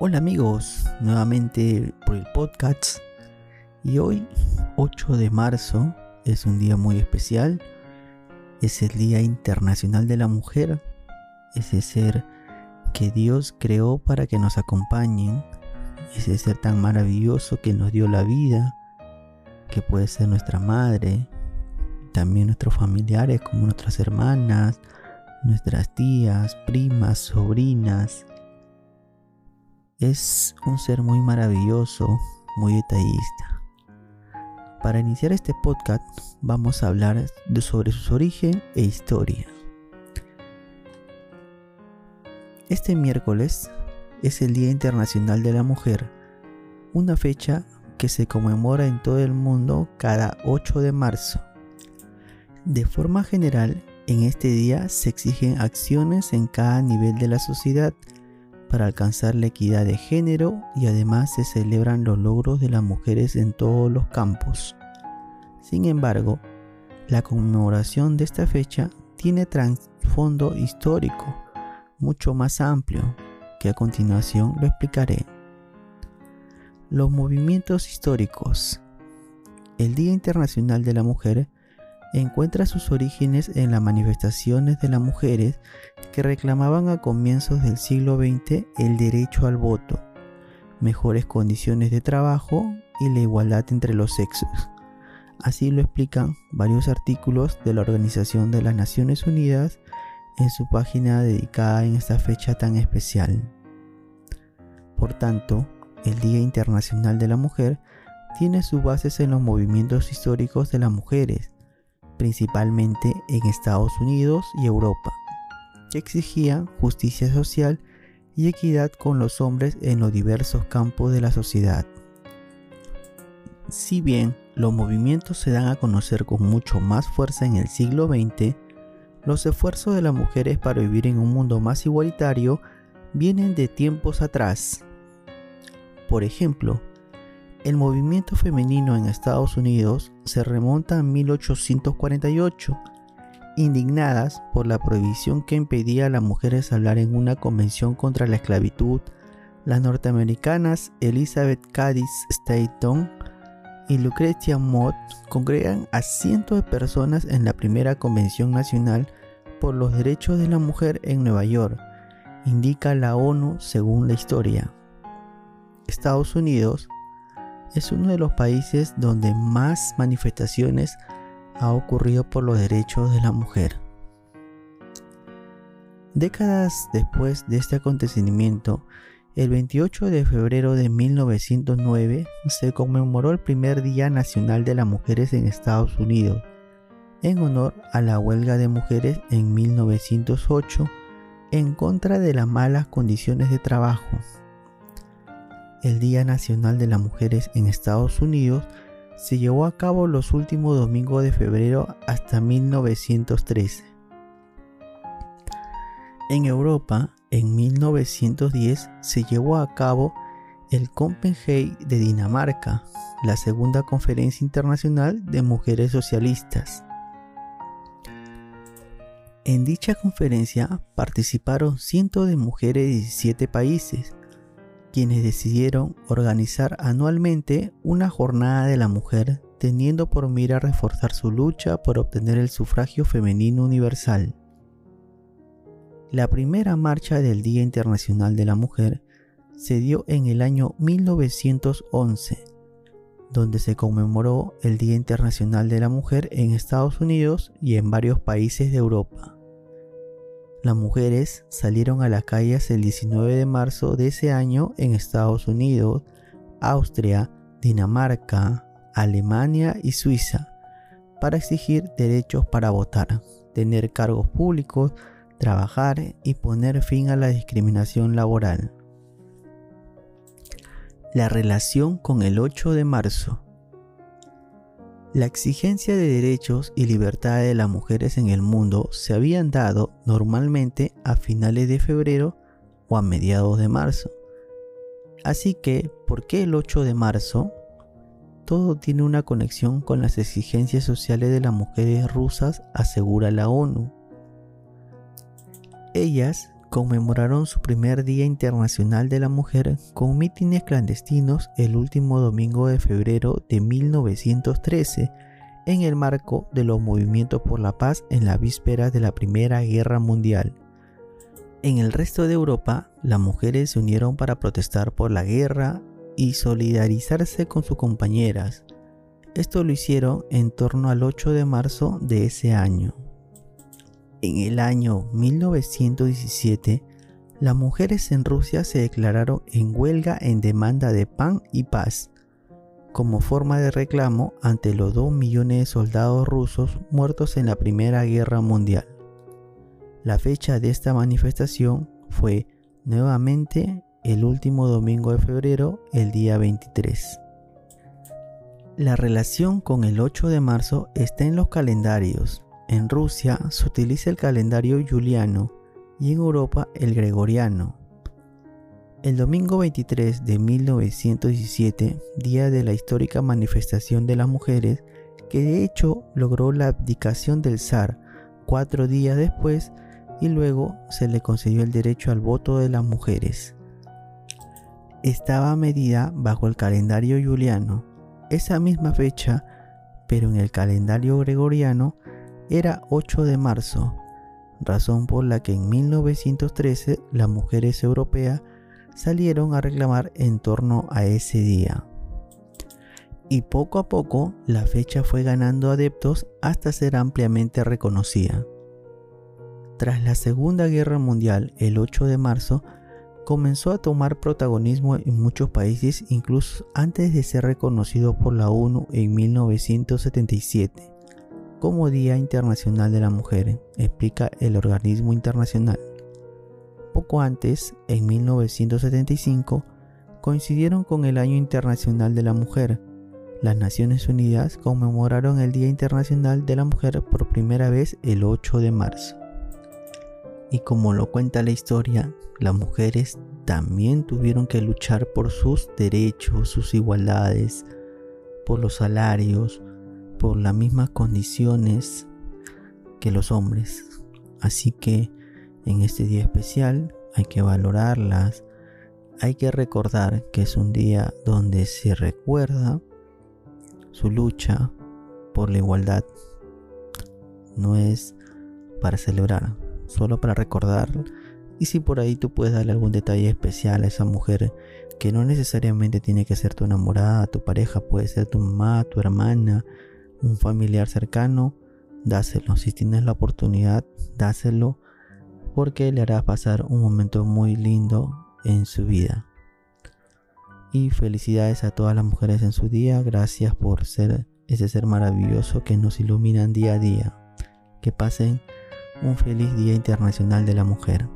Hola amigos, nuevamente por el podcast. Y hoy 8 de marzo es un día muy especial, es el Día Internacional de la Mujer, ese ser que Dios creó para que nos acompañen, ese ser tan maravilloso que nos dio la vida, que puede ser nuestra madre, también nuestros familiares como nuestras hermanas, nuestras tías, primas, sobrinas, es un ser muy maravilloso, muy detallista. Para iniciar este podcast vamos a hablar sobre su origen e historia. Este miércoles es el Día Internacional de la Mujer, una fecha que se conmemora en todo el mundo cada 8 de marzo. De forma general, en este día se exigen acciones en cada nivel de la sociedad para alcanzar la equidad de género y además se celebran los logros de las mujeres en todos los campos. Sin embargo, la conmemoración de esta fecha tiene trasfondo histórico mucho más amplio que a continuación lo explicaré. Los movimientos históricos. El Día Internacional de la Mujer encuentra sus orígenes en las manifestaciones de las mujeres que reclamaban a comienzos del siglo XX el derecho al voto, mejores condiciones de trabajo y la igualdad entre los sexos. Así lo explican varios artículos de la Organización de las Naciones Unidas en su página dedicada en esta fecha tan especial. Por tanto, el Día Internacional de la Mujer tiene sus bases en los movimientos históricos de las mujeres, principalmente en Estados Unidos y Europa, que exigían justicia social y equidad con los hombres en los diversos campos de la sociedad. Si bien los movimientos se dan a conocer con mucho más fuerza en el siglo XX, los esfuerzos de las mujeres para vivir en un mundo más igualitario vienen de tiempos atrás. Por ejemplo, el movimiento femenino en Estados Unidos se remonta a 1848, indignadas por la prohibición que impedía a las mujeres hablar en una convención contra la esclavitud. Las norteamericanas Elizabeth Cady Stanton y Lucretia Mott congregan a cientos de personas en la primera convención nacional por los derechos de la mujer en Nueva York, indica la ONU según la historia. Estados Unidos es uno de los países donde más manifestaciones ha ocurrido por los derechos de la mujer. Décadas después de este acontecimiento, el 28 de febrero de 1909 se conmemoró el primer Día Nacional de las Mujeres en Estados Unidos, en honor a la huelga de mujeres en 1908 en contra de las malas condiciones de trabajo el Día Nacional de las Mujeres en Estados Unidos se llevó a cabo los últimos domingos de febrero hasta 1913. En Europa, en 1910 se llevó a cabo el Copenhague de Dinamarca, la segunda conferencia internacional de mujeres socialistas. En dicha conferencia participaron cientos de mujeres de 17 países, quienes decidieron organizar anualmente una jornada de la mujer teniendo por mira reforzar su lucha por obtener el sufragio femenino universal. La primera marcha del Día Internacional de la Mujer se dio en el año 1911, donde se conmemoró el Día Internacional de la Mujer en Estados Unidos y en varios países de Europa. Las mujeres salieron a las calles el 19 de marzo de ese año en Estados Unidos, Austria, Dinamarca, Alemania y Suiza para exigir derechos para votar, tener cargos públicos, trabajar y poner fin a la discriminación laboral. La relación con el 8 de marzo. La exigencia de derechos y libertades de las mujeres en el mundo se habían dado normalmente a finales de febrero o a mediados de marzo. Así que, ¿por qué el 8 de marzo? Todo tiene una conexión con las exigencias sociales de las mujeres rusas, asegura la ONU. Ellas conmemoraron su primer Día Internacional de la Mujer con mítines clandestinos el último domingo de febrero de 1913 en el marco de los movimientos por la paz en la víspera de la Primera Guerra Mundial. En el resto de Europa, las mujeres se unieron para protestar por la guerra y solidarizarse con sus compañeras. Esto lo hicieron en torno al 8 de marzo de ese año. En el año 1917, las mujeres en Rusia se declararon en huelga en demanda de pan y paz, como forma de reclamo ante los 2 millones de soldados rusos muertos en la Primera Guerra Mundial. La fecha de esta manifestación fue nuevamente el último domingo de febrero, el día 23. La relación con el 8 de marzo está en los calendarios, en Rusia se utiliza el calendario juliano y en Europa el gregoriano. El domingo 23 de 1917, día de la histórica manifestación de las mujeres, que de hecho logró la abdicación del zar cuatro días después y luego se le concedió el derecho al voto de las mujeres. Estaba medida bajo el calendario juliano. Esa misma fecha, pero en el calendario gregoriano, era 8 de marzo, razón por la que en 1913 las mujeres europeas salieron a reclamar en torno a ese día. Y poco a poco la fecha fue ganando adeptos hasta ser ampliamente reconocida. Tras la Segunda Guerra Mundial, el 8 de marzo, comenzó a tomar protagonismo en muchos países incluso antes de ser reconocido por la ONU en 1977 como Día Internacional de la Mujer, explica el organismo internacional. Poco antes, en 1975, coincidieron con el Año Internacional de la Mujer. Las Naciones Unidas conmemoraron el Día Internacional de la Mujer por primera vez el 8 de marzo. Y como lo cuenta la historia, las mujeres también tuvieron que luchar por sus derechos, sus igualdades, por los salarios, por las mismas condiciones que los hombres. Así que en este día especial hay que valorarlas, hay que recordar que es un día donde se recuerda su lucha por la igualdad. No es para celebrar, solo para recordar. Y si por ahí tú puedes darle algún detalle especial a esa mujer que no necesariamente tiene que ser tu enamorada, tu pareja, puede ser tu mamá, tu hermana, un familiar cercano, dáselo. Si tienes la oportunidad, dáselo porque le hará pasar un momento muy lindo en su vida. Y felicidades a todas las mujeres en su día. Gracias por ser ese ser maravilloso que nos iluminan día a día. Que pasen un feliz Día Internacional de la Mujer.